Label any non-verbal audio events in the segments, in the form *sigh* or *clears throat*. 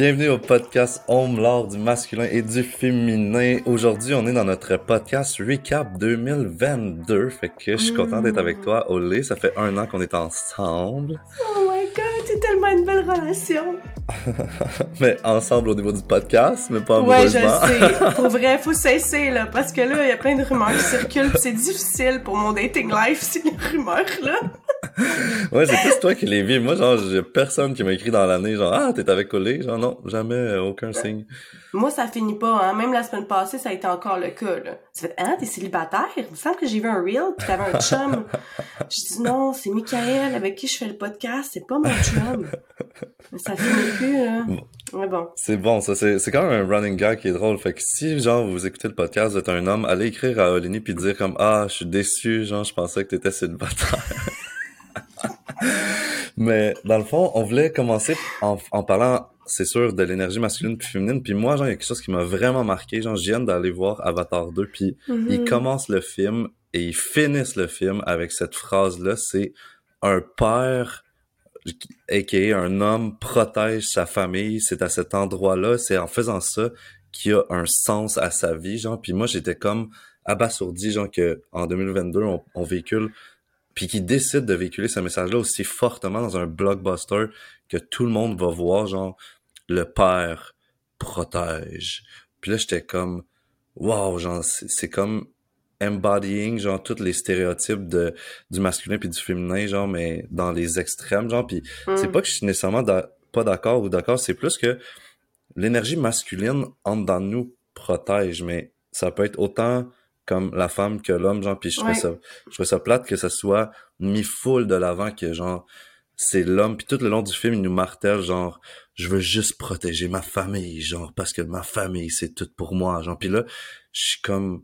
Bienvenue au podcast Home l'art du masculin et du féminin. Aujourd'hui, on est dans notre podcast Recap 2022. Fait que je suis content d'être avec toi, Olé. Ça fait un an qu'on est ensemble. Oh my god, c'est tellement une belle relation. *laughs* mais ensemble au niveau du podcast, mais pas Ouais, je sais. *laughs* Pour vrai, faut cesser, là. Parce que là, il y a plein de rumeurs qui circulent. c'est difficile pour mon dating life, *laughs* ces rumeurs-là. *laughs* ouais, c'est plus toi qui les vis. Moi, genre, j'ai personne qui m'a écrit dans l'année, genre, ah, t'es avec Olé? Genre, non, jamais, euh, aucun signe. Moi, ça finit pas, hein. Même la semaine passée, ça a été encore le cas, là. Tu fais, hein, t'es célibataire? Il me semble que j'ai vu un reel pis t'avais un *laughs* chum. Je dis, non, c'est Michael avec qui je fais le podcast. C'est pas mon chum. Mais ça finit plus, là. Mais bon. C'est bon, ça, c'est, c'est quand même un running gag qui est drôle. Fait que si, genre, vous écoutez le podcast, vous êtes un homme, allez écrire à Olini puis dire comme, ah, je suis déçu, genre, je pensais que t'étais célibataire. *laughs* Mais, dans le fond, on voulait commencer en, en parlant, c'est sûr, de l'énergie masculine puis féminine. Puis moi, genre, il y a quelque chose qui m'a vraiment marqué. Genre, je viens d'aller voir Avatar 2 puis Mhm. ils commencent le film et ils finissent le film avec cette phrase-là. C'est un père, a.k.a. un homme, protège sa famille. C'est à cet endroit-là, c'est en faisant ça qu'il y a un sens à sa vie, genre. Puis moi, j'étais comme abasourdi, genre, que en 2022, on, on véhicule puis qui décide de véhiculer ce message-là aussi fortement dans un blockbuster que tout le monde va voir, genre, le père protège. Puis là, j'étais comme, wow, genre, c'est comme embodying, genre, tous les stéréotypes de, du masculin puis du féminin, genre, mais dans les extrêmes, genre, puis c'est Mm. pas que je suis nécessairement pas d'accord ou d'accord, c'est plus que l'énergie masculine entre dans nous protège, mais ça peut être autant comme la femme que l'homme, genre, puis je trouve Ouais. ça, je trouve ça plate que ça soit mis full de l'avant que, genre, c'est l'homme, puis tout le long du film, il nous martèle, genre, je veux juste protéger ma famille, genre, parce que ma famille, c'est tout pour moi, genre, puis là, je suis comme,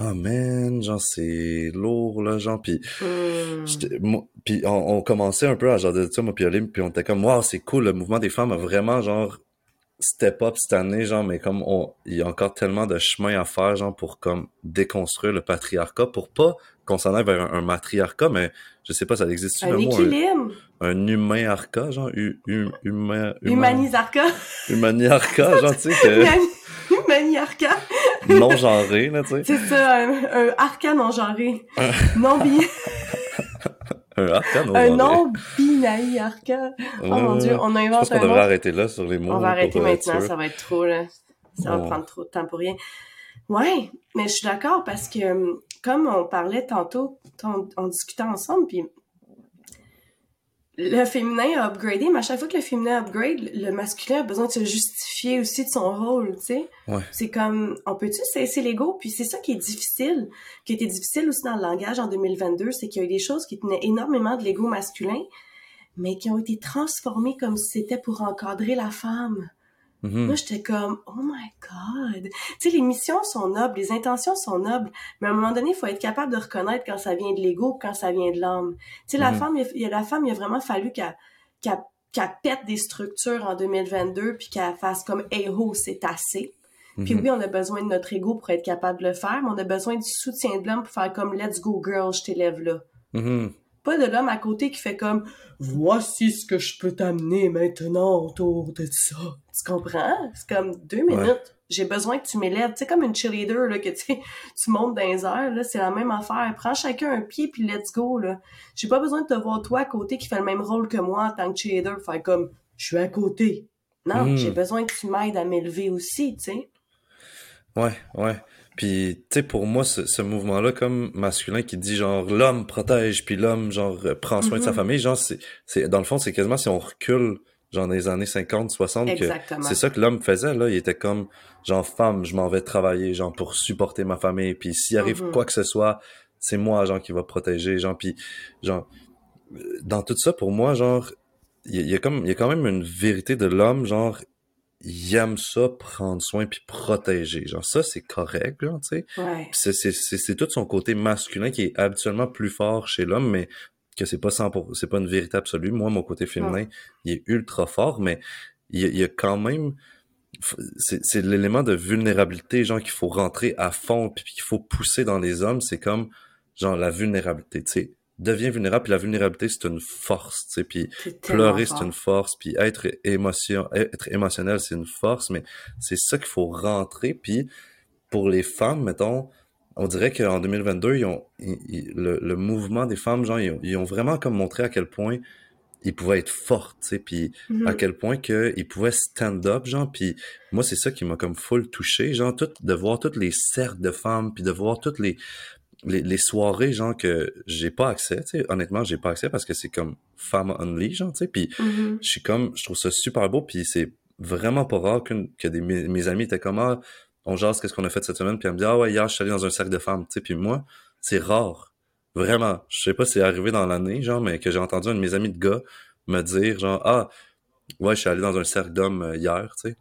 oh man, genre, c'est lourd, là, genre, puis Mm. J'étais- moi- puis on, on commençait un peu à genre de ça, moi puis Olim, puis on était comme wow, c'est cool, le mouvement des femmes a vraiment genre step up cette année, genre, mais comme on, il y a encore tellement de chemin à faire, genre, pour comme déconstruire le patriarcat, pour pas qu'on s'en aille vers un, un matriarcat, mais je sais pas, ça existe Un le mot, un, un humain-arca, genre, hu, hu- humain, humain, Humanisarca. humaniarca, *laughs* genre, tu sais, que Humaniarca. non-genré, là, tu sais, C'est ça, un, un arca non genré. non bi un non binaire arca. Oh mon dieu, on Je pense invente un devrait arrêter là sur les mots. On va arrêter être maintenant, ça va être trop là. Ça va prendre trop de temps pour rien. Ouais, mais je suis d'accord parce que hum, comme on parlait tantôt, on, on discutait ensemble, puis le féminin a upgradé, mais à chaque fois que le féminin upgrade, le masculin a besoin de se justifier aussi de son rôle, tu sais. Ouais. C'est comme, on peut-tu cesser l'ego? Puis c'est ça qui est difficile, qui était difficile aussi dans le langage en 2022, c'est qu'il y a eu des choses qui tenaient énormément de l'ego masculin, mais qui ont été transformées comme si c'était pour encadrer la femme. Mhm. Moi, j'étais comme, oh my god. Tu sais, les missions sont nobles, les intentions sont nobles, mais à un moment donné, il faut être capable de reconnaître quand ça vient de l'ego, quand ça vient de l'âme. Tu sais, la Mhm. femme, il y a- la femme, il a vraiment fallu qu'elle qu'elle qu'elle pète des structures en 2022, puis qu'elle fasse comme, hey ho, c'est assez. Puis Mhm. oui, on a besoin de notre ego pour être capable de le faire, mais on a besoin du soutien de l'homme pour faire comme, let's go girl, je t'élève là. Mhm. Pas de l'homme à côté qui fait comme voici ce que je peux t'amener maintenant autour de ça. Tu comprends? C'est comme deux Ouais. minutes. J'ai besoin que tu m'élèves. Tu sais, comme une cheerleader, là, que *laughs* tu, montes dans les airs, là, c'est la même affaire. Prends chacun un pied puis let's go, là. J'ai pas besoin de te voir toi à côté qui fait le même rôle que moi en tant que cheerleader, faire comme je suis à côté. Non, Mhm. j'ai besoin que tu m'aides à m'élever aussi, tu sais. Ouais, ouais. Puis, tu sais, pour moi, ce, ce mouvement-là, comme masculin qui dit genre l'homme protège, puis l'homme genre prend soin de sa Mhm. famille, genre c'est dans le fond, c'est quasiment si on recule genre dans les années 50, 60 que Exactement. c'est ça que l'homme faisait là, il était comme genre femme, je m'en vais travailler genre pour supporter ma famille, puis s'il arrive Mhm. quoi que ce soit, c'est moi genre qui va protéger, genre puis genre dans tout ça pour moi genre il y, a- il y a comme il y a quand même une vérité de l'homme genre il aime ça prendre soin puis protéger genre ça c'est correct genre tu sais Ouais. Puis c'est c'est c'est c'est tout son côté masculin qui est habituellement plus fort chez l'homme mais que c'est pas 100 c'est pas une vérité absolue. Moi mon côté féminin il est ultra fort mais il y a, il y a quand même c'est c'est l'élément de vulnérabilité genre qu'il faut rentrer à fond puis qu'il faut pousser dans les hommes. C'est comme genre la vulnérabilité tu sais. Deviens vulnérable, puis la vulnérabilité, c'est une force, tu sais, puis pleurer, c'est une force, puis être émotion, être émotionnel, c'est une force, mais c'est ça qu'il faut rentrer, puis pour les femmes, mettons, on dirait qu'en 2022, ils ont, le, mouvement des femmes, genre, ils ont, vraiment comme montré à quel point ils pouvaient être fortes, tu sais, puis à Mhm. quel point qu'ils pouvaient stand up, genre, puis moi, c'est ça qui m'a comme full touché, genre, tout, de voir toutes les cercles de femmes, puis de voir toutes les, les, les soirées, genre, que j'ai pas accès, tu sais, honnêtement, j'ai pas accès parce que c'est comme femme only, genre, tu sais, puis Mhm. je suis comme, je trouve ça super beau, puis c'est vraiment pas rare qu'une- que des, mes, mes amis étaient comme, ah, on jase qu'est-ce qu'on a fait cette semaine, puis elle me dit, ah ouais, hier, je suis allé dans un cercle de femmes, tu sais, puis moi, c'est rare. Vraiment. Je sais pas si c'est arrivé dans l'année, genre, mais que j'ai entendu un de mes amis de gars me dire, genre, ah, ouais, je suis allé dans un cercle d'hommes euh, hier, tu sais.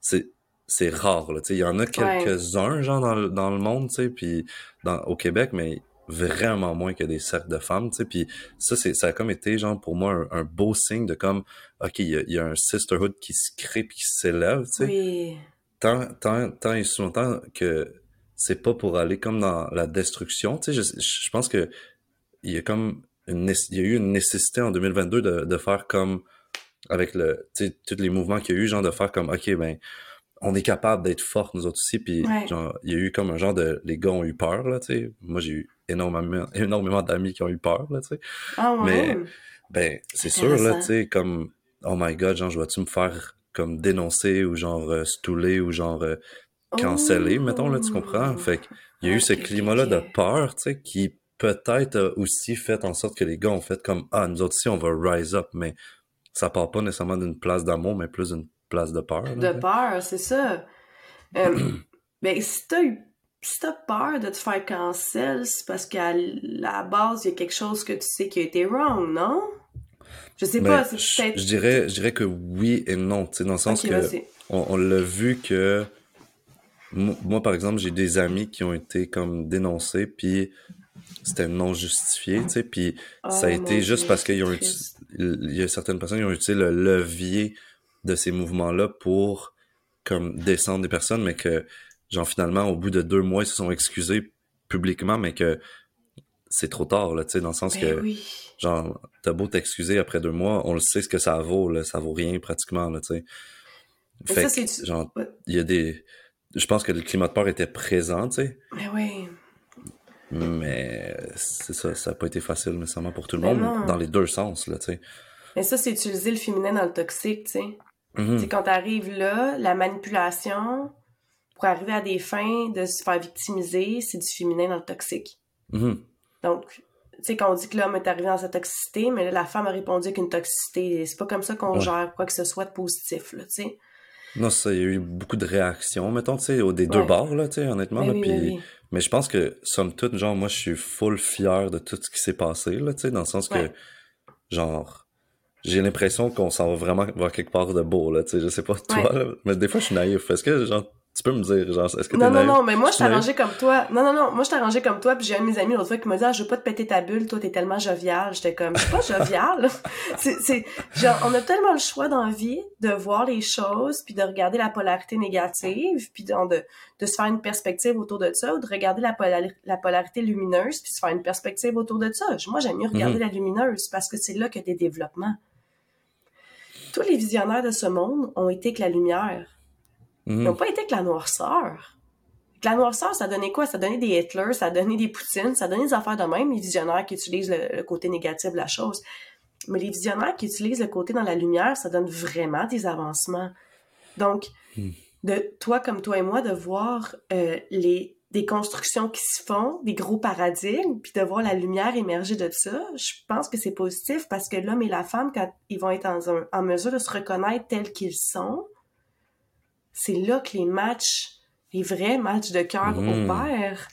C'est, c'est rare, là, tu sais. Il y en a quelques-uns, genre, dans, le- dans le monde, tu sais, puis dans, au Québec, mais vraiment moins que des cercles de femmes, tu sais. Puis ça, c'est, ça a comme été, genre, pour moi, un, un beau signe de comme, OK, il y a, il y a un sisterhood qui se crée puis qui s'élève, tu sais Oui. Tant, tant, tant et longtemps que c'est pas pour aller comme dans la destruction. Tu sais, je, je pense que il y a comme une, il y a eu une nécessité en 2022 de, de faire comme avec le, tu sais, tous les mouvements qu'il y a eu, genre de faire comme, ok, ben, on est capable d'être fort nous autres aussi, puis Ouais. genre, il y a eu comme un genre de, les gars ont eu peur, là, tu sais. Moi, j'ai eu énormément, énormément d'amis qui ont eu peur, là, tu sais. Ah ouais. Mais- Ben, c'est sûr, là, tu sais, comme, oh my god, genre, je vais-tu me faire comme dénoncer ou genre euh, stouler ou genre euh, canceller, mettons, là, tu comprends? Fait il y a eu ce climat-là de peur, tu sais, qui peut-être a aussi fait en sorte que les gars ont fait comme, ah, nous autres aussi, on va rise up, mais ça part pas nécessairement d'une place d'amour, mais plus d'une place de peur. là, De peur, c'est ça. Euh, *clears throat* ben, si t'as eu si t'as peur de te faire cancel, c'est parce qu'à la base, il y a quelque chose que tu sais qui a été wrong, non? Je sais pas, c'est je, peut-être... je dirais, je dirais que oui et non, tu sais, dans le sens Ok, que on, on l'a vu que mo- moi, par exemple, j'ai des amis qui ont été comme dénoncés, puis c'était non justifié, tu sais, puis ça a Oh, été juste Dieu, parce c'est qu'ils ont triste. utilisé, il y a certaines personnes qui ont utilisé le levier de ces mouvements-là pour comme descendre des personnes, mais que genre finalement au bout de deux mois ils se sont excusés publiquement, mais que c'est trop tard là, tu sais, dans le sens Ben que oui. genre t'as beau t'excuser après deux mois, on le sait ce que ça vaut là, ça vaut rien pratiquement là, tu sais. Fait ça, que, genre il y a des je pense que le climat de peur était présent, tu sais, Mais oui. mais c'est ça, ça a pas été facile nécessairement pour tout le Ben monde non. dans les deux sens là, tu sais. Mais ça, c'est utiliser le féminin dans le toxique, tu sais. Mhm. C'est quand t'arrives là, la manipulation, pour arriver à des fins de se faire victimiser, c'est du féminin dans le toxique. Mhm. Donc, tu sais, quand on dit que l'homme est arrivé dans sa toxicité, mais là, la femme a répondu avec une toxicité. C'est pas comme ça qu'on Ouais. gère quoi que ce soit de positif, là, tu sais. Non, ça, il y a eu beaucoup de réactions, mettons, tu sais, des deux Ouais. bords, là, tu sais, honnêtement, Mais là, oui, puis- mais oui. mais je pense que, somme toute, genre, moi, je suis full fier de tout ce qui s'est passé, là, tu sais, dans le sens que, genre, j'ai l'impression qu'on s'en va vraiment vers quelque part de beau, là, tu sais, je sais pas, toi, là, mais des fois, je suis naïf. Est-ce que, genre, tu peux me dire, genre, est-ce que t'es Non, non, naïf? non, mais moi, je arrangé comme toi. Non, non, non, moi, je t'ai arrangé comme toi, puis j'ai un de mes amis l'autre fois qui m'a dit, ah, je veux pas te péter ta bulle, toi, t'es tellement jovial. J'étais comme, je suis pas *laughs* jovial. *laughs* c'est, c'est, genre, on a tellement le choix dans la vie de voir les choses, puis de regarder la polarité négative, puis de, de, de se faire une perspective autour de ça, ou de regarder la, polari- la polarité lumineuse, puis se faire une perspective autour de ça. Moi, j'aime mieux regarder la lumineuse, parce que c'est là a des développements. Tous les visionnaires de ce monde ont été que la lumière. Ils n'ont pas été que la noirceur. La noirceur, ça donnait quoi? Ça donnait des Hitler, ça donnait des Poutine, ça donnait des affaires de même, les visionnaires qui utilisent le, le côté négatif de la chose. Mais les visionnaires qui utilisent le côté dans la lumière, ça donne vraiment des avancements. Donc, Hmm. de toi comme toi et moi, de voir euh, les des constructions qui se font, des gros paradigmes, puis de voir la lumière émerger de ça, je pense que c'est positif parce que l'homme et la femme, quand ils vont être en mesure de se reconnaître tels qu'ils sont, c'est là que les matchs, les vrais matchs de cœur Mm. opèrent.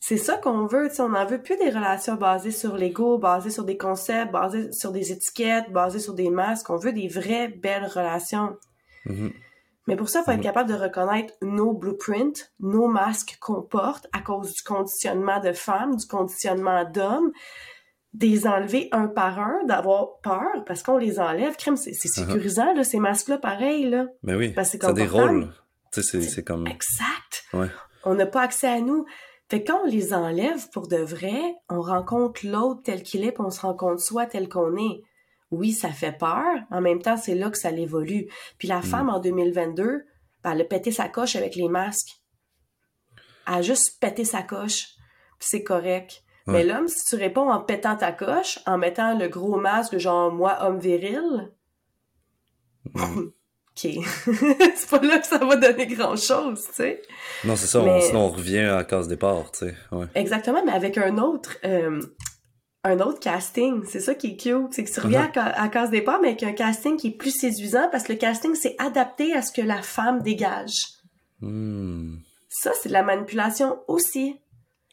C'est ça qu'on veut, tu on n'en veut plus des relations basées sur l'ego, basées sur des concepts, basées sur des étiquettes, basées sur des masques. On veut des vraies belles relations. Mhm. Mais pour ça, il faut être Mhm. capable de reconnaître nos blueprints, nos masques qu'on porte à cause du conditionnement de femmes, du conditionnement d'hommes, des enlever un par un, d'avoir peur parce qu'on les enlève. Crime, c'est Uh-huh. sécurisant, là, ces masques-là, pareil, là. Mais oui, Parce que c'est des rôles. C'est, comme, Exact. ouais. On n'a pas accès à nous. Fait que quand on les enlève pour de vrai, on rencontre l'autre tel qu'il est, puis on se rencontre soi tel qu'on est. Oui, ça fait peur. En même temps, c'est là que ça l'évolue. Puis la femme, en 2022, ben, elle a pété sa coche avec les masques. Elle a juste pété sa coche. C'est correct. Mais l'homme, si tu réponds en pétant ta coche, en mettant le gros masque, genre moi, homme viril, *laughs* OK. *laughs* c'est pas là que ça va donner grand-chose, tu sais. Non, c'est ça. On, sinon, on revient à la case départ, tu sais. Ouais. Exactement, mais avec un autre... Euh, un autre casting, c'est ça qui est cute, c'est que tu reviens uh-huh. à, à case départ, mais avec un casting qui est plus séduisant parce que le casting c'est adapté à ce que la femme dégage. Hmm. Ça, c'est de la manipulation aussi.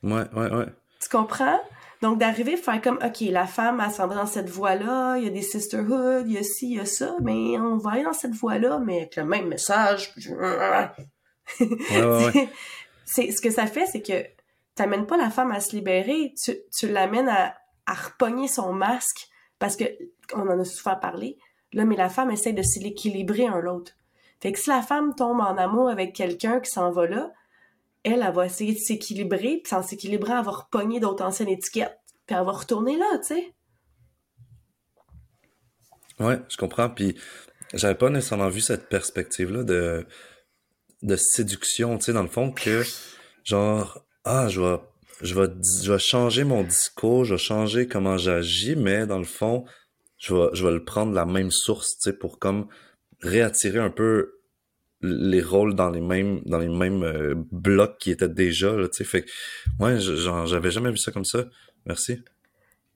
Ouais, ouais, ouais. Tu comprends? Donc, d'arriver à faire comme, OK, la femme, elle s'en va dans cette voie-là, il y a des sisterhoods, il y a ci, il y a ça, mais on va aller dans cette voie-là, mais avec le même message. *laughs* c'est, ce que ça fait, c'est que t'amènes pas la femme à se libérer, tu, tu l'amènes à, à repogner son masque, parce que, on en a souvent parlé, l'homme et la femme essaient de s'équilibrer un l'autre. Fait que si la femme tombe en amour avec quelqu'un qui s'en va là, elle, elle va essayer de s'équilibrer, puis en s'équilibrant, elle va repogner d'autres anciennes étiquettes, puis elle va retourner là, tu sais. Ouais, je comprends, puis j'avais pas nécessairement vu cette perspective-là de, de séduction, tu sais, dans le fond, que genre, ah, je vais, je changer mon discours, je vais changer comment j'agis, mais dans le fond, je vais, je vais le prendre la même source, tu sais, pour comme réattirer un peu les rôles dans les mêmes dans les mêmes euh, blocs qui étaient déjà là tu sais. Fait ouais j'avais jamais vu ça comme ça. Merci.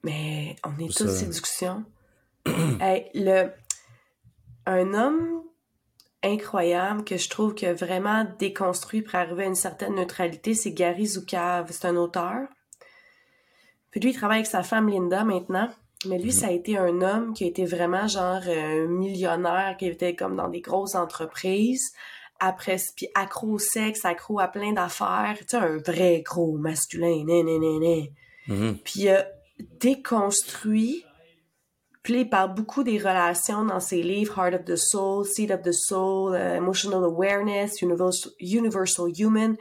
Mais on est tous séduction *clears throat* le un homme incroyable que je trouve que vraiment déconstruit pour arriver à une certaine neutralité c'est Gary Zukav. C'est un auteur. Puis lui il travaille avec sa femme Linda maintenant mais lui, ça a été un homme qui a été vraiment genre euh, millionnaire, qui était comme dans des grosses entreprises, après, puis accro au sexe, accro à plein d'affaires, tu sais, un vrai gros masculin, né, né, né, né. Puis il a déconstruit, puis il parle beaucoup des relations dans ses livres, Heart of the Soul, Seed of the Soul, euh, Emotional Awareness, Universal, Universal Human,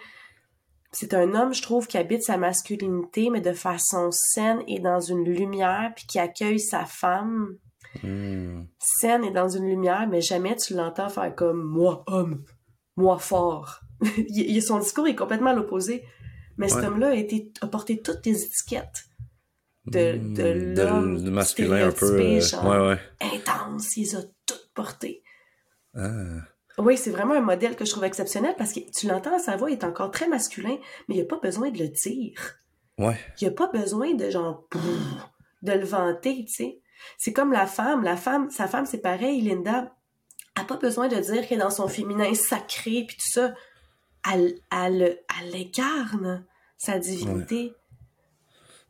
c'est un homme, je trouve, qui habite sa masculinité, mais de façon saine et dans une lumière, puis qui accueille sa femme. Hmm. Saine et dans une lumière, mais jamais tu l'entends faire comme moi, homme, moi, fort. *laughs* il, son discours est complètement l'opposé. Mais cet homme-là a, été, a porté toutes les étiquettes de, hmm. de l'homme masculin un peu euh, ouais, ouais. intense. Il les a toutes portées. Ah. Oui, c'est vraiment un modèle que je trouve exceptionnel parce que tu l'entends, sa voix est encore très masculin, mais il n'y a pas besoin de le dire. Ouais. Il n'y a pas besoin de genre de le vanter, tu sais. C'est comme la femme. La femme, sa femme, c'est pareil, Linda. n'a pas besoin de dire qu'elle est dans son féminin sacré puis tout ça. Elle, elle, elle incarne sa divinité.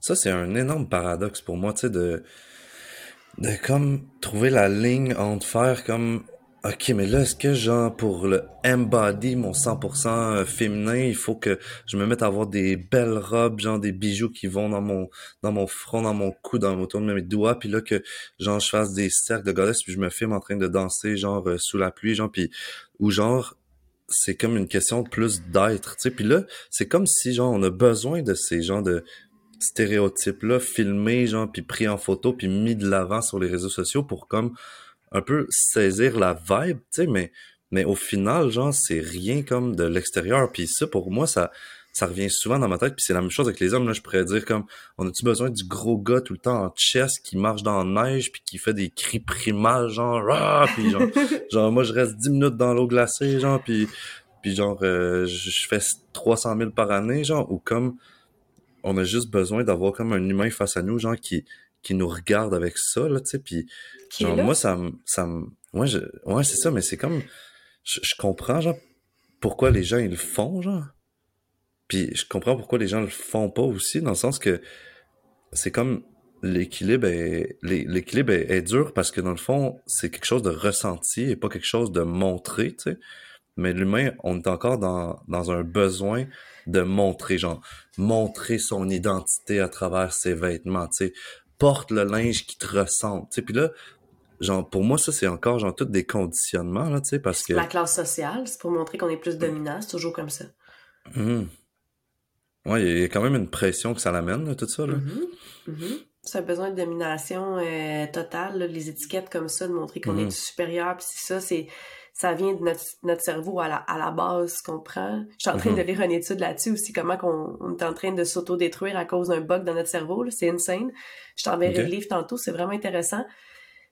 Ça, c'est un énorme paradoxe pour moi, tu sais, de, de comme trouver la ligne entre faire comme Ok, mais là, est-ce que genre pour le embody mon 100% euh, féminin, il faut que je me mette à avoir des belles robes, genre des bijoux qui vont dans mon dans mon front, dans mon cou, dans autour de mes doigts, puis là que genre je fasse des cercles de goddess, puis je me filme en train de danser genre euh, sous la pluie, genre puis ou genre c'est comme une question plus d'être, tu sais. Puis là, c'est comme si genre on a besoin de ces genres de stéréotypes là filmés genre puis pris en photo puis mis de l'avant sur les réseaux sociaux pour comme un peu saisir la vibe, tu sais, mais, mais au final, genre, c'est rien comme de l'extérieur. Puis ça, pour moi, ça, ça revient souvent dans ma tête. Puis c'est la même chose avec les hommes. Là, je pourrais dire comme, on a-tu besoin du gros gars tout le temps en chest qui marche dans la neige puis qui fait des cris primals, genre, ah! puis genre, *laughs* genre, moi, je reste 10 minutes dans l'eau glacée, genre, puis, puis genre, euh, je fais 300 000 par année, genre, ou comme, on a juste besoin d'avoir comme un humain face à nous, genre, qui, qui nous regarde avec ça, là, tu sais, puis genre, moi, ça me, ça me, ouais, je, ouais, c'est ça, mais c'est comme, je, comprends, genre, pourquoi les gens, ils le font, genre, puis je comprends pourquoi les gens le font pas aussi, dans le sens que c'est comme, l'équilibre est, l'équilibre est, est, dur parce que dans le fond, c'est quelque chose de ressenti et pas quelque chose de montré, tu sais. Mais l'humain, on est encore dans, dans un besoin de montrer, genre, montrer son identité à travers ses vêtements, tu sais, porte le linge qui te ressemble. Tu sais, puis là, genre, pour moi, ça, c'est encore, genre, tout des conditionnements, là, tu sais, parce que... La classe sociale, c'est pour montrer qu'on est plus dominant, c'est toujours comme ça. Hum. Ouais, il y a quand même une pression que ça l'amène, tout ça. Là. Mm-hmm. Mm-hmm. C'est un besoin de domination euh, totale, les étiquettes comme ça, de montrer qu'on est mm-hmm. supérieur, puis c'est ça, c'est ça vient de notre, notre cerveau à la, à la base qu'on prend. Je suis en train de lire une étude là-dessus aussi, comment qu'on on est en train de s'auto-détruire à cause d'un bug dans notre cerveau. C'est insane. Je t'enverrai le livre tantôt, c'est vraiment intéressant.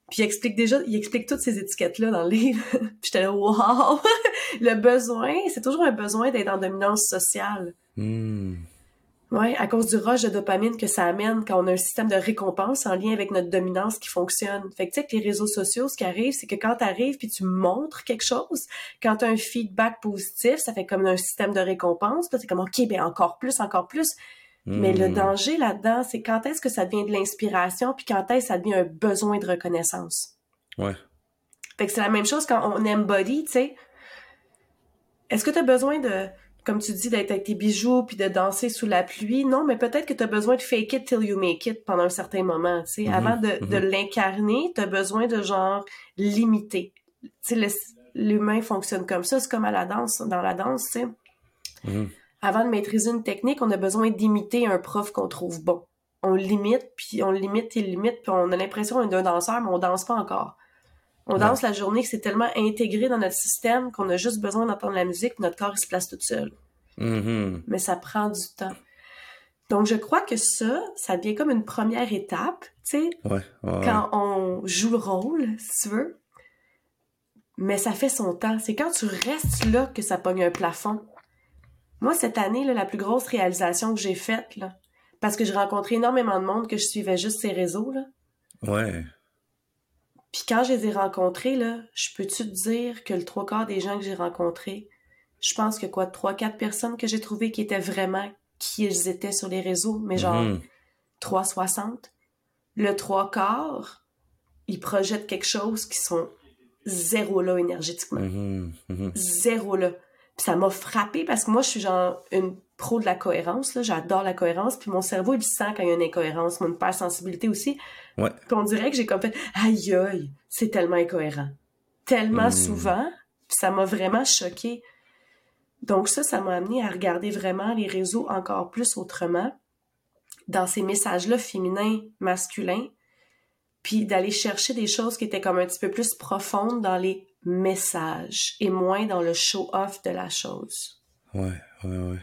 Puis il explique déjà, il explique toutes ces étiquettes-là dans le livre. *laughs* puis j'étais là, wow! *laughs* le besoin, c'est toujours un besoin d'être en dominance sociale. Hmm. Oui, à cause du rush de dopamine que ça amène quand on a un système de récompense en lien avec notre dominance qui fonctionne. Fait que tu sais que les réseaux sociaux, ce qui arrive, c'est que quand tu arrives puis tu montres quelque chose, quand tu as un feedback positif, ça fait comme un système de récompense. c'est comme OK, ben encore plus, encore plus. Mais le hmm. danger là-dedans, c'est quand est-ce que ça devient de l'inspiration puis quand est-ce que ça devient un besoin de reconnaissance? Ouais. Fait que c'est la même chose quand on embody, tu sais. Est-ce que tu as besoin de comme tu dis, d'être avec tes bijoux puis de danser sous la pluie. Non, mais peut-être que tu as besoin de fake it till you make it pendant un certain moment. Tu sais, Mhm, Avant de, de mhm. l'incarner, tu as besoin de genre limiter. Tu sais, le- l'humain fonctionne comme ça. C'est comme à la danse, dans la danse, tu sais. Mhm. Avant de maîtriser une technique, on a besoin d'imiter un prof qu'on trouve bon. On limite, puis on limite et limite, puis on a l'impression d'un danseur, mais on danse pas encore. On Ouais. danse la journée que c'est tellement intégré dans notre système qu'on a juste besoin d'entendre la musique, notre corps il se place tout seul Mhm. mais ça prend du temps. Donc, je crois que ça, ça devient comme une première étape, tu sais, Ouais, ouais, ouais. quand on joue le rôle, si tu veux. Mais ça fait son temps. C'est quand tu restes là que ça pogne un plafond. Moi, cette année, là, la plus grosse réalisation que j'ai faite, là, parce que j'ai rencontré énormément de monde que je suivais juste ces réseaux, là. Ouais. Puis quand je les ai rencontrés, là, je peux-tu te dire que le trois quarts des gens que j'ai rencontrés, je pense que quoi, trois, quatre personnes que j'ai trouvées qui étaient vraiment qui ils étaient sur les réseaux, mais genre Mhm. 360. Le trois quarts, ils projettent quelque chose qui sont zéro là énergétiquement. Mhm. Mhm. Zéro là. Puis ça m'a frappé parce que moi, je suis genre une pro de la cohérence. J'adore la cohérence. Puis mon cerveau, il sent quand il y a une incohérence. Mon hypersensibilité aussi. Ouais. Puis on dirait que j'ai comme fait aïe aïe, c'est tellement incohérent. Tellement Mm. souvent. Puis ça m'a vraiment choqué. Donc ça, ça m'a amené à regarder vraiment les réseaux encore plus autrement dans ces messages-là féminins, masculins, puis d'aller chercher des choses qui étaient comme un petit peu plus profondes dans les messages et moins dans le show-off de la chose. Ouais, ouais, ouais.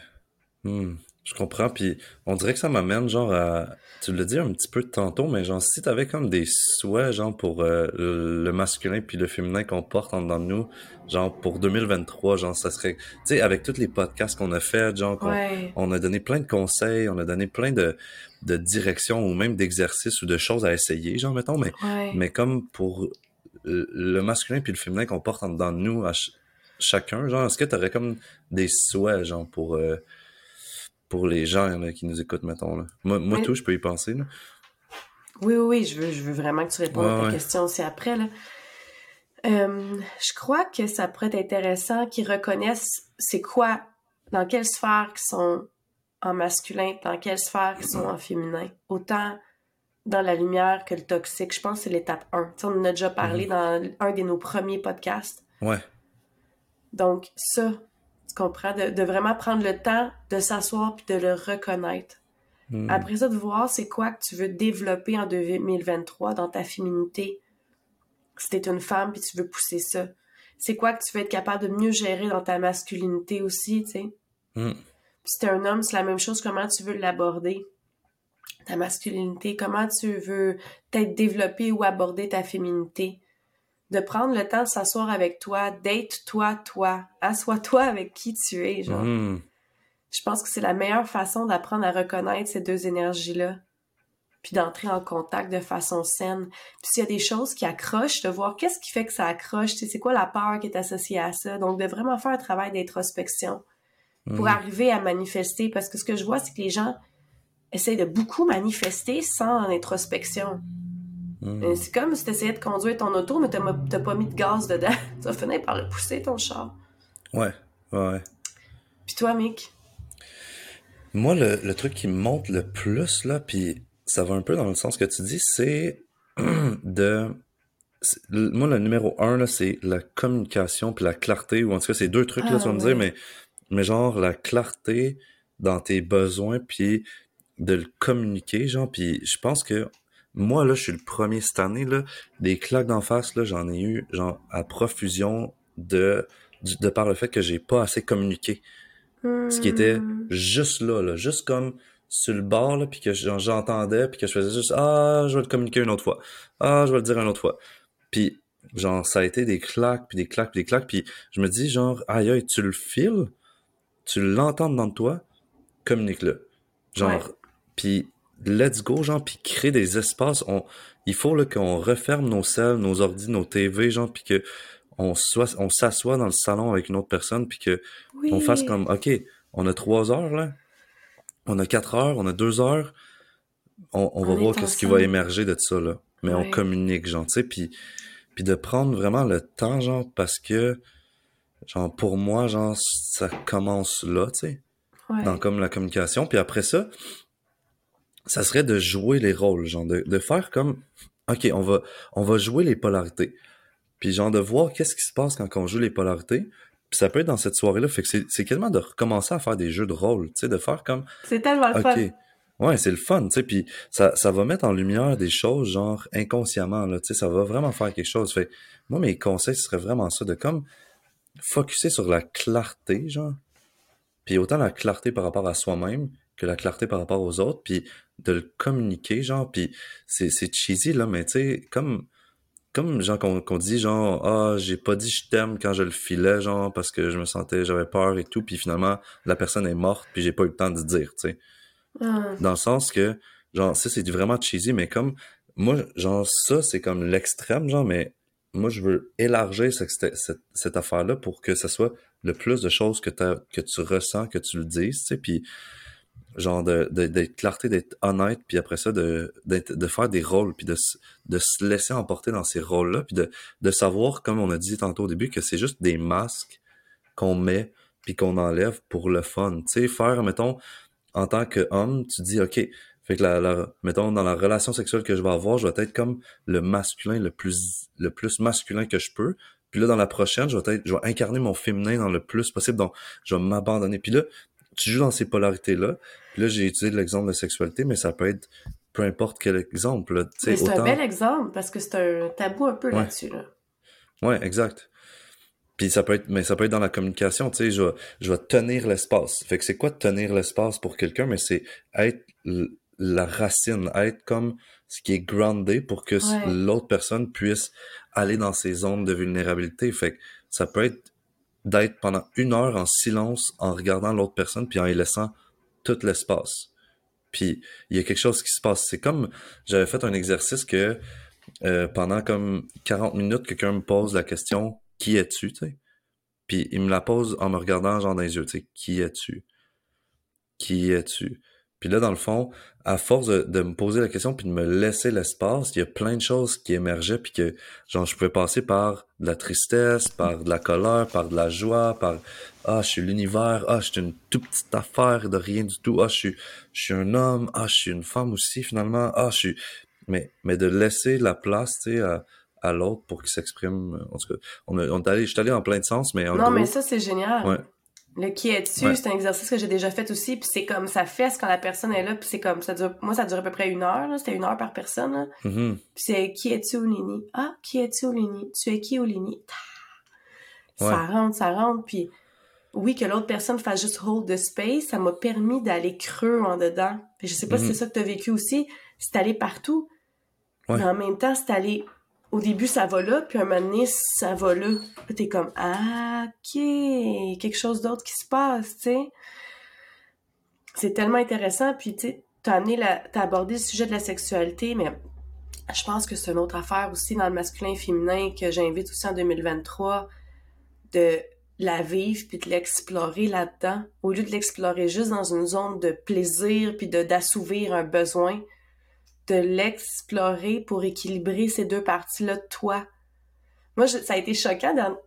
Hmm, Je comprends, puis on dirait que ça m'amène genre à... Tu l'as dit un petit peu tantôt, mais genre si t'avais comme des souhaits genre pour euh, le le masculin puis le féminin qu'on porte en dedans de nous, genre pour 2023, genre ça serait... Tu sais, avec tous les podcasts qu'on a fait, genre qu'on Ouais. on a donné plein de conseils, on a donné plein de, de directions ou même d'exercices ou de choses à essayer, genre mettons, mais, Ouais. mais comme pour le masculin puis le féminin qu'on porte en dedans de nous à ch- chacun, genre est-ce que t'aurais comme des souhaits genre pour euh, pour les gens là, qui nous écoutent mettons là? Moi, moi tout, je peux y penser là. Oui, oui, oui, je veux, je veux vraiment que tu répondes Ouais, à ta ouais. question aussi après. Là. Euh, je crois que ça pourrait être intéressant qu'ils reconnaissent c'est quoi, dans quelle sphère qu'ils sont en masculin, dans quelle sphère qu'ils sont en féminin. Autant dans la lumière que le toxique. Je pense que c'est l'étape 1. Tu sais, on en a déjà parlé Mhm. dans un de nos premiers podcasts. Ouais. Donc, ça, tu comprends, de, de vraiment prendre le temps de s'asseoir puis de le reconnaître. Hmm. Après ça, de voir c'est quoi que tu veux développer en 2023 dans ta féminité. Si t'es une femme puis tu veux pousser ça. C'est quoi que tu veux être capable de mieux gérer dans ta masculinité aussi, tu sais. Hmm. Puis si t'es un homme, c'est la même chose, comment tu veux l'aborder? Ta masculinité, comment tu veux peut-être développer ou aborder ta féminité. De prendre le temps de s'asseoir avec toi, d'être toi, toi. Assois-toi avec qui tu es, genre. Hmm. Je pense que c'est la meilleure façon d'apprendre à reconnaître ces deux énergies-là. Puis d'entrer en contact de façon saine. Puis s'il y a des choses qui accrochent, de voir qu'est-ce qui fait que ça accroche, c'est quoi la peur qui est associée à ça. Donc de vraiment faire un travail d'introspection pour Hmm. arriver à manifester. Parce que ce que je vois, c'est que les gens essayent de beaucoup manifester sans introspection. Hmm. Euh, C'est comme si tu essayais de conduire ton auto, mais t'as ma- t'as pas mis de gaz dedans. *laughs* tu vas finir par le pousser, ton char. Ouais. Ouais. Puis toi, Mick? Moi, le, le truc qui me monte le plus, là, puis ça va un peu dans le sens que tu dis, c'est *clears throat* de... Moi, le numéro un, là, c'est la communication puis la clarté, ou en tout cas, c'est deux trucs, là, Ah, tu vas me ouais. dire, mais, mais genre, la clarté dans tes besoins, puis de le communiquer, genre, puis je pense que moi, là, je suis le premier cette année, là, des claques d'en face, là, j'en ai eu, genre, à profusion de, de par le fait que j'ai pas assez communiqué. Ce qui était Hmm. juste là, là, juste comme sur le bord, là, puis que j'entendais, puis que je faisais juste, ah, je vais le communiquer une autre fois. Ah, je vais le dire une autre fois. Puis, genre, ça a été des claques, puis des claques, puis des claques, puis je me dis, genre, aïe, aïe, tu le files, tu l'entends dans toi, communique-le. Genre, Ouais. Puis let's go, genre, puis créer des espaces. On, il faut qu'on referme nos selles, nos ordi, nos TV, genre, puis que on soit, on s'assoit dans le salon avec une autre personne, puis que Oui. on fasse comme, ok, on a trois heures là, on a quatre heures, on a deux heures, on, on va voir qu'est-ce qui va émerger de ça là. Mais on communique, genre, tu sais, puis puis de prendre vraiment le temps, genre, parce que, genre, pour moi, genre, ça commence là, tu sais Ouais. dans comme la communication. Puis après ça, ça serait de jouer les rôles, genre de, de faire comme, ok, on va, on va jouer les polarités. Puis genre de voir qu'est-ce qui se passe quand on joue les polarités. Puis ça peut être dans cette soirée-là, fait que c'est, c'est quasiment de recommencer à faire des jeux de rôle, tu sais, de faire comme, C'est tellement le fun. ok, ouais, c'est le fun, tu sais, puis ça, ça va mettre en lumière des choses genre inconsciemment, là, tu sais, ça va vraiment faire quelque chose. Fait moi, mes conseils, ce serait vraiment ça, de comme focuser sur la clarté, genre, puis autant la clarté par rapport à soi-même que la clarté par rapport aux autres, puis de le communiquer, genre, puis c'est, c'est cheesy, là, mais tu sais, comme, comme, genre, qu'on, qu'on dit, genre, ah, j'ai pas dit je t'aime quand je le filais, genre, parce que je me sentais, j'avais peur et tout, puis finalement, la personne est morte, puis j'ai pas eu le temps de dire, tu sais. Ah. Dans le sens que, genre, ça, c'est vraiment cheesy, mais comme, moi, genre, ça, c'est comme l'extrême, genre, mais moi, je veux élargir cette, cette, cette affaire-là pour que ça soit le plus de choses que, que tu ressens, que tu le dises, tu sais, puis genre de, d'être clarté, d'être honnête, puis après ça, de, de faire des rôles, puis de, de se laisser emporter dans ces rôles-là, puis de, de savoir, comme on a dit tantôt au début, que c'est juste des masques qu'on met, puis qu'on enlève pour le fun. Tu sais, faire, mettons, en tant qu'homme, tu dis, OK, fait que la, la- mettons, dans la relation sexuelle que je vais avoir, je vais être comme le masculin le plus, le plus masculin que je peux. Puis là, dans la prochaine, je vais être, je vais incarner mon féminin dans le plus possible. Donc, je vais m'abandonner. Puis là, tu joues dans ces polarités-là. Puis là, j'ai utilisé l'exemple de sexualité, mais ça peut être peu importe quel exemple. c'est autant... un bel exemple parce que c'est un tabou un peu Ouais. là-dessus. Là. Ouais, exact. Puis ça peut être, mais ça peut être dans la communication, tu sais, je vais, je vais tenir l'espace. Fait que c'est quoi tenir l'espace pour quelqu'un? Mais c'est être la racine, être comme ce qui est groundé pour que Ouais. l'autre personne puisse aller dans ses zones de vulnérabilité. Fait que ça peut être d'être pendant une heure en silence en regardant l'autre personne puis en y laissant tout l'espace. Puis il y a quelque chose qui se passe. C'est comme j'avais fait un exercice que euh, pendant comme 40 minutes, quelqu'un me pose la question Qui es-tu? Puis il me la pose en me regardant genre dans les yeux, qui es-tu? Qui es-tu? Puis là, dans le fond, à force de, de me poser la question puis de me laisser l'espace, il y a plein de choses qui émergeaient puis que, genre, je pouvais passer par de la tristesse, par de la colère, par de la joie, par ah, je suis l'univers, ah, je suis une toute petite affaire de rien du tout, ah, je suis, je suis un homme, ah, je suis une femme aussi finalement, ah, je suis, mais, mais de laisser la place, tu sais, à, à l'autre pour qu'il s'exprime. En tout cas, on, a, on est allé, je suis allé en plein de sens, mais en non, gros, mais ça, c'est génial. ouais, Le qui es-tu, Ouais. c'est un exercice que j'ai déjà fait aussi, puis c'est comme ça fesse quand la personne est là, puis c'est comme ça dure. Moi, ça dure à peu près une heure. C'était une heure par personne. Là. Mhm. Puis c'est qui es-tu Oulini? Ah, qui es-tu Oulini? Tu es qui Oulini? Ça Ouais. rentre, ça rentre, puis oui, que l'autre personne fasse juste hold the space, ça m'a permis d'aller creux en dedans. Puis je sais pas si Mhm. c'est ça que t'as vécu aussi, c'est aller partout. Ouais. Mais en même temps, c'est aller... Au début, ça va là, puis un moment donné, ça va là. Puis t'es comme, ah, ok, quelque chose d'autre qui se passe, tu sais. C'est tellement intéressant, puis tu sais, t'as abordé le sujet de la sexualité, mais je pense que c'est une autre affaire aussi dans le masculin et féminin que j'invite aussi en 2023 de la vivre puis de l'explorer là-dedans au lieu de l'explorer juste dans une zone de plaisir puis d'assouvir un besoin de l'explorer pour équilibrer ces deux parties-là de toi? Moi, je- ça a été choquant der-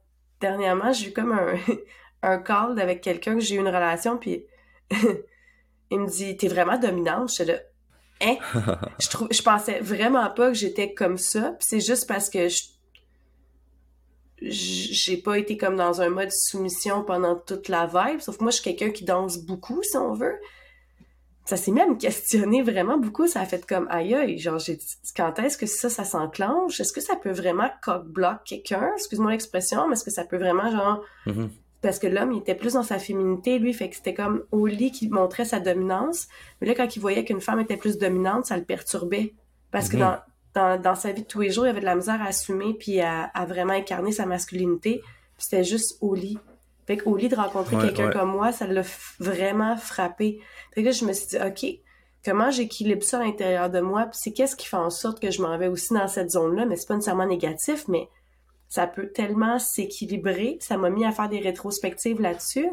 dernièrement, j'ai eu comme un, *laughs* un call avec quelqu'un que j'ai eu une relation puis *laughs* il me dit t'es vraiment dominante, j'étais là hein? *laughs* Je je pensais vraiment pas que j'étais comme ça puis c'est juste parce que je j'ai pas été comme dans un mode soumission pendant toute la vibe. Sauf que moi, je suis quelqu'un qui danse beaucoup, si on veut. Ça s'est même questionné vraiment beaucoup. Ça a fait comme aïe aïe. Genre, j'ai quand est-ce que ça, ça s'enclenche? Est-ce que ça peut vraiment cock-block quelqu'un? Excuse-moi l'expression, mais est-ce que ça peut vraiment, genre. Mhm. Parce que l'homme, il était plus dans sa féminité, lui, fait que c'était comme au lit qu'il montrait sa dominance. Mais là, quand il voyait qu'une femme était plus dominante, ça le perturbait. Parce que Mhm. dans, dans, dans sa vie de tous les jours, il avait de la misère à assumer puis à, à vraiment incarner sa masculinité. Puis c'était juste au lit. Fait qu'au lit de rencontrer Ouais, quelqu'un ouais. comme moi, ça l'a vraiment frappé. Fait que là, je me suis dit, OK, comment j'équilibre ça à l'intérieur de moi? Puis c'est qu'est-ce qui fait en sorte que je m'en vais aussi dans cette zone-là? Mais c'est pas nécessairement négatif, mais ça peut tellement s'équilibrer. Ça m'a mis à faire des rétrospectives là-dessus.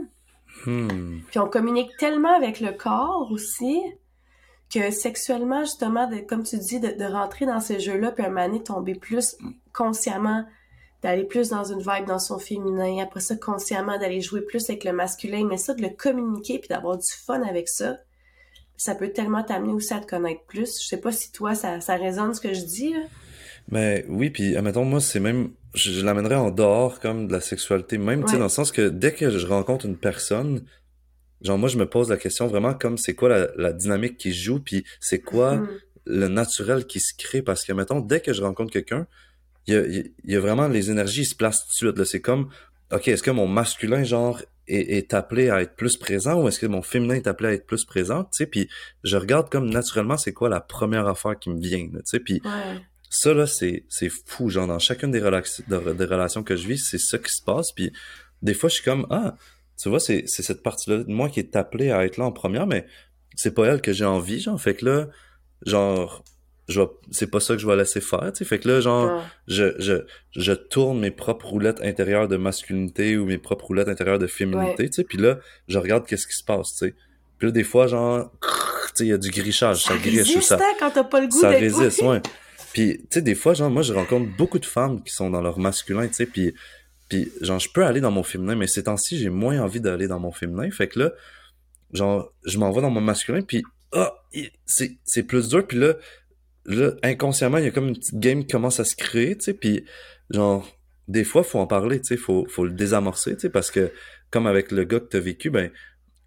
Hmm. Puis on communique tellement avec le corps aussi que sexuellement, justement, de, comme tu dis, de, de rentrer dans ces jeux-là, puis un moment donné, tomber plus consciemment, d'aller plus dans une vibe dans son féminin, après ça, consciemment, d'aller jouer plus avec le masculin, mais ça, de le communiquer, puis d'avoir du fun avec ça, ça peut tellement t'amener aussi à te connaître plus. Je sais pas si toi, ça, ça résonne ce que je dis, là. Mais oui, puis admettons, moi, c'est même, je, je l'amènerais en dehors comme de la sexualité, même, tu sais, dans le sens que dès que je rencontre une personne, genre, moi, je me pose la question vraiment comme c'est quoi la, la dynamique qui joue, puis c'est quoi Hmm. le naturel qui se crée, parce que, mettons, dès que je rencontre quelqu'un, il y a, il y vraiment les énergies, se placent tout de suite, là, c'est comme, ok, est-ce que mon masculin, genre, est, est appelé à être plus présent, ou est-ce que mon féminin est appelé à être plus présent, tu sais, puis je regarde comme naturellement, c'est quoi la première affaire qui me vient, là, tu sais, puis Ouais. ça, là, c'est, c'est fou. Genre, dans chacune des, relax- de- des relations que je vis, c'est ça qui se passe. Puis, des fois, je suis comme, ah, tu vois, c'est, c'est cette partie-là de moi qui est appelée à être là en première, mais c'est pas elle que j'ai envie, genre. Fait que là, genre, je c'est pas ça que je vais laisser faire, tu. Fait que là, genre, je, je, je tourne mes propres roulettes intérieures de masculinité ou mes propres roulettes intérieures de féminité, tu sais. Puis là, je regarde qu'est-ce qui se passe, tu sais. Puis là, des fois, genre, tu sais, il y a du grichage, ça, Ça griche ou résiste, ça, hein, quand t'as pas le goût ça résiste, ouais. Puis, tu sais, des fois, genre, moi, je rencontre beaucoup de femmes qui sont dans leur masculin, tu sais, puis, puis, genre, je peux aller dans mon féminin, mais ces temps-ci, j'ai moins envie d'aller dans mon féminin. Fait que là, genre, je m'en vais dans mon masculin, puis, ah, c'est plus dur, puis là, là, inconsciemment, il y a comme une petite game qui commence à se créer, tu sais, puis, genre, des fois, faut en parler, tu sais, faut, faut le désamorcer, tu sais, parce que, comme avec le gars que t'as vécu, ben,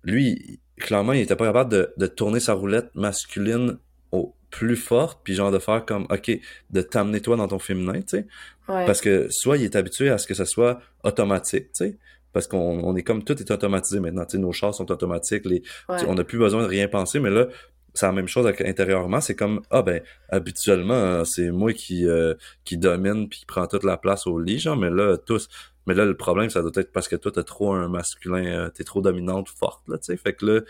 lui, clairement, il était pas capable de, de tourner sa roulette masculine au plus forte, puis genre de faire comme, ok, de t'amener toi dans ton féminin, tu sais. Ouais. Parce que soit il est habitué à ce que ça soit automatique, tu sais. Parce qu'on on est comme tout est automatisé maintenant, tu sais, nos chars sont automatiques, les, Ouais. on n'a plus besoin de rien penser, mais là, c'est la même chose avec- intérieurement, c'est comme, ah ben, habituellement, euh, c'est moi qui, euh, qui domine puis qui prend toute la place au lit, genre, mais là, tous, mais là, le problème, ça doit être parce que toi, t'as trop un masculin, euh, t'es trop dominante, forte, là, tu sais, fait que là,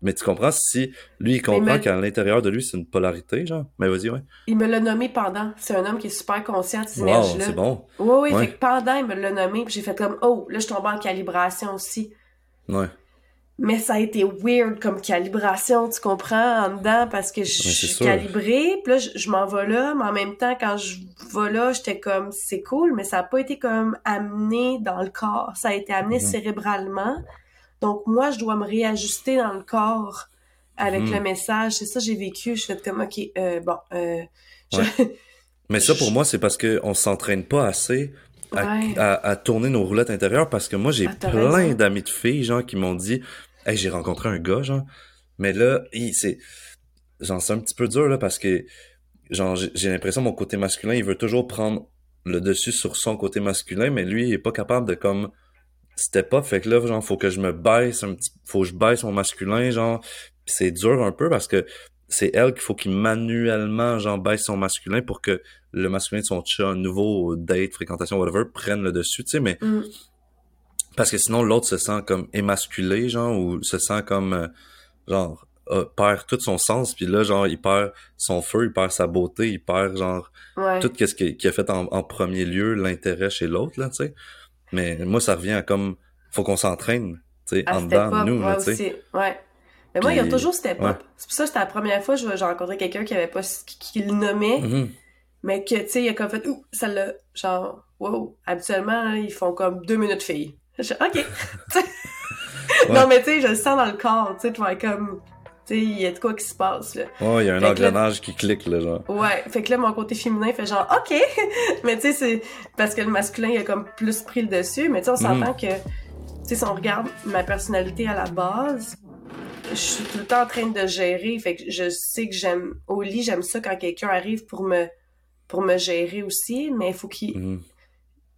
mais tu comprends si lui, il comprend qu'à l'intérieur de lui, c'est une polarité, genre, mais vas-y, ouais. Il me l'a nommé pendant. C'est un homme qui est super conscient de ces Wow, c'est bon. Oui, oui, Ouais. fait que pendant, il me l'a nommé, puis j'ai fait comme, oh, là, je tombe en calibration aussi. Ouais. Mais ça a été weird comme calibration, tu comprends, en dedans, parce que je suis calibrée, puis là, je, je m'en vais là, mais en même temps, quand je vais là, j'étais comme, c'est cool, mais ça a pas été comme amené dans le corps, ça a été amené Mhm. cérébralement. Donc, moi, je dois me réajuster dans le corps avec Mhm. le message. C'est ça j'ai vécu. Je fais comme, OK, euh, bon, euh, je- *laughs* Mais ça, pour moi, c'est parce qu'on s'entraîne pas assez à, Ouais. à, à tourner nos roulettes intérieures parce que moi, j'ai Ah, plein d'amis de filles, genre, qui m'ont dit, hey, j'ai rencontré un gars, genre, mais là, c'est, genre, c'est un petit peu dur, là, parce que, genre, j'ai l'impression mon côté masculin, il veut toujours prendre le dessus sur son côté masculin, mais lui, il est pas capable de, comme, step up, fait que là, genre, faut que je me baisse un petit, faut que je baisse mon masculin, genre, c'est dur un peu parce que c'est elle qu'il faut qu'il manuellement, genre, baisse son masculin pour que le masculin de son chat, nouveau date, fréquentation, whatever, prenne le dessus, tu sais, mais Mm. Parce que sinon l'autre se sent comme émasculé, genre, ou se sent comme, euh, genre, euh, perd tout son sens, puis là, genre, il perd son feu, il perd sa beauté, il perd, genre, ouais. tout ce qui, a fait en, en premier lieu l'intérêt chez l'autre, là, tu sais. Mais moi, ça revient à comme, faut qu'on s'entraîne, tu sais, en dedans de nous, tu sais. Ouais. Mais moi, il y a toujours step ouais. up. C'est pour ça que c'était la première fois que j'ai rencontré quelqu'un qui avait pas, qui, qui le nommait, Mhm. mais que, tu sais, il a comme fait, ouh, ça l'a, genre, wow. Habituellement, là, ils font comme deux minutes filles. Je OK. *laughs* *laughs* Ouais. Non, mais tu sais, je le sens dans le corps, tu sais, tu vois, comme, Tu sais, il y a de quoi qui se passe, là. Ouais, il y a un Fait que là- engrenage qui clique, là, genre. Ouais, fait que là, mon côté féminin fait genre, OK! *laughs* mais tu sais, c'est parce que le masculin, il a comme plus pris le dessus. Mais tu sais, on s'entend que, tu sais, si on regarde ma personnalité à la base, je suis tout le temps en train de gérer. Fait que je sais que j'aime, au lit, j'aime ça quand quelqu'un arrive pour me, pour me gérer aussi, mais il faut qu'il, Mhm.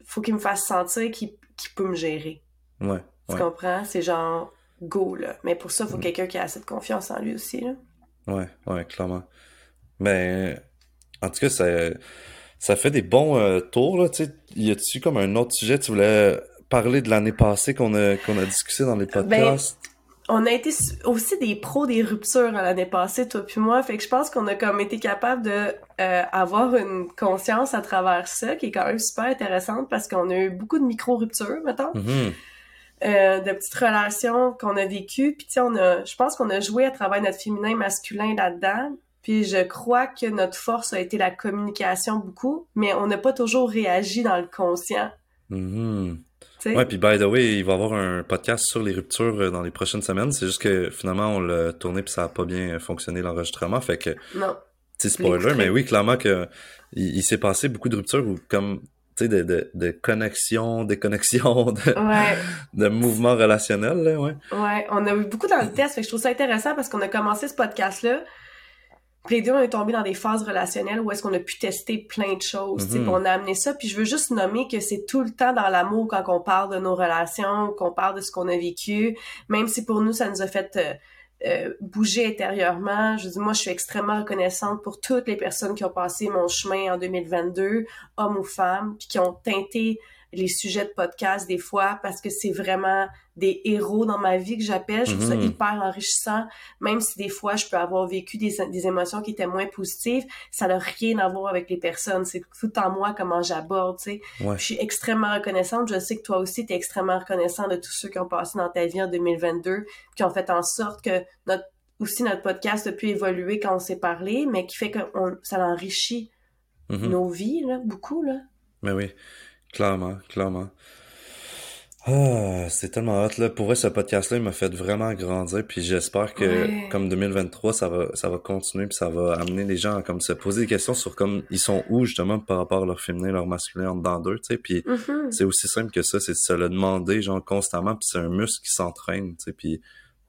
faut qu'il me fasse sentir qu'il, qu'il peut me gérer. Ouais, Tu ouais, comprends? C'est genre, go, là. Mais pour ça, il faut Mhm. quelqu'un qui a assez de confiance en lui aussi, là. ouais, ouais, clairement. Mais, en tout cas, ça, ça fait des bons euh, tours, là, tu sais. Y a-tu comme un autre sujet, tu voulais parler de l'année passée qu'on a, qu'on a discuté dans les Ben, podcasts? On a été aussi des pros des ruptures l'année passée, toi puis moi. Fait que je pense qu'on a comme été capable de euh, avoir une conscience à travers ça, qui est quand même super intéressante parce qu'on a eu beaucoup de micro-ruptures, mettons, Mhm. euh, de petites relations qu'on a vécues. Puis tu sais, on a, je pense qu'on a joué à travers notre féminin masculin là-dedans. Puis je crois que notre force a été la communication beaucoup, mais on n'a pas toujours réagi dans le conscient. Mhm. tu sais. Ouais, puis by the way, il va y avoir un podcast sur les ruptures euh, dans les prochaines semaines. C'est juste que finalement, on l'a tourné puis ça a pas bien fonctionné l'enregistrement. Fait que, Non. petit spoiler, mais oui, clairement que il, il s'est passé beaucoup de ruptures ou comme, tu sais, de, de, de connexions, *laughs* déconnexions, de, Ouais. de mouvements relationnels, là, ouais. Ouais, on a eu beaucoup dans le test, fait que je trouve ça intéressant parce qu'on a commencé ce podcast-là. Les deux, on est tombés dans des phases relationnelles où est-ce qu'on a pu tester plein de choses, Mhm. puis on a amené ça. Puis je veux juste nommer que c'est tout le temps dans l'amour quand on parle de nos relations, qu'on parle de ce qu'on a vécu, même si pour nous, ça nous a fait euh, euh, bouger intérieurement. Je dis, moi, je suis extrêmement reconnaissante pour toutes les personnes qui ont passé mon chemin en 2022, hommes ou femmes, puis qui ont teinté les sujets de podcast des fois parce que c'est vraiment des héros dans ma vie que j'appelle. Je trouve ça Mhm. hyper enrichissant, même si des fois je peux avoir vécu des, des émotions qui étaient moins positives, ça n'a rien à voir avec les personnes. C'est tout en moi comment j'aborde, tu sais. Ouais. Je suis extrêmement reconnaissante. Je sais que toi aussi, tu es extrêmement reconnaissant de tous ceux qui ont passé dans ta vie en 2022, qui ont fait en sorte que notre aussi notre podcast a pu évoluer quand on s'est parlé, mais qui fait que on- ça enrichit Mhm. nos vies, là, beaucoup, là. Mais oui, clairement, clairement. Ah, c'est tellement hot, là. Pour vrai, ce podcast-là, il m'a fait vraiment grandir, puis j'espère que, Ouais. comme 2023, ça va, ça va continuer, puis ça va amener les gens à, comme, se poser des questions sur, comme, ils sont où, justement, par rapport à leur féminin, leur masculin, en dedans d'eux, tu sais, puis Mhm. c'est aussi simple que ça, c'est de se le demander, genre, constamment, puis c'est un muscle qui s'entraîne, tu sais, puis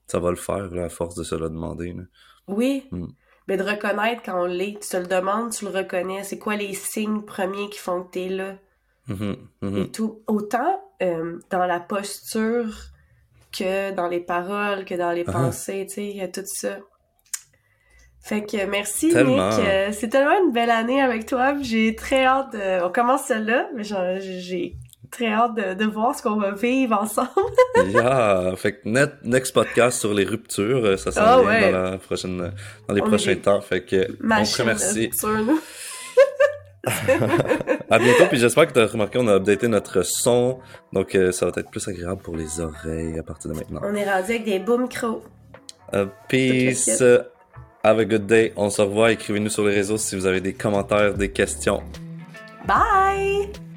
ça va le faire, là, à force de se le demander, là. Oui. Mm. Mais de reconnaître quand on l'est. Tu te le demandes, tu le reconnais. C'est quoi les signes premiers qui font que t'es là? Mhm, mhm. Et tout. Autant euh, dans la posture que dans les paroles, que dans les Ah. pensées, tu sais, il y a tout ça. Fait que merci Tellement. Nick, Euh, c'est tellement une belle année avec toi. J'ai très hâte de... On commence celle-là, mais j'ai très hâte de, de voir ce qu'on va vivre ensemble. *laughs* Yeah! Fait que net, next podcast sur les ruptures, euh, ça s'en vient ouais. dans la prochaine, dans les On prochains temps. Fait que, on te remercie. rupture. *laughs* À bientôt, puis j'espère que tu as remarqué, on a updaté notre son, donc euh, ça va être plus agréable pour les oreilles à partir de maintenant. On est rendu avec des beaux micros. Euh, peace, have a good day, on se revoit, écrivez-nous sur les réseaux si vous avez des commentaires, des questions. Bye!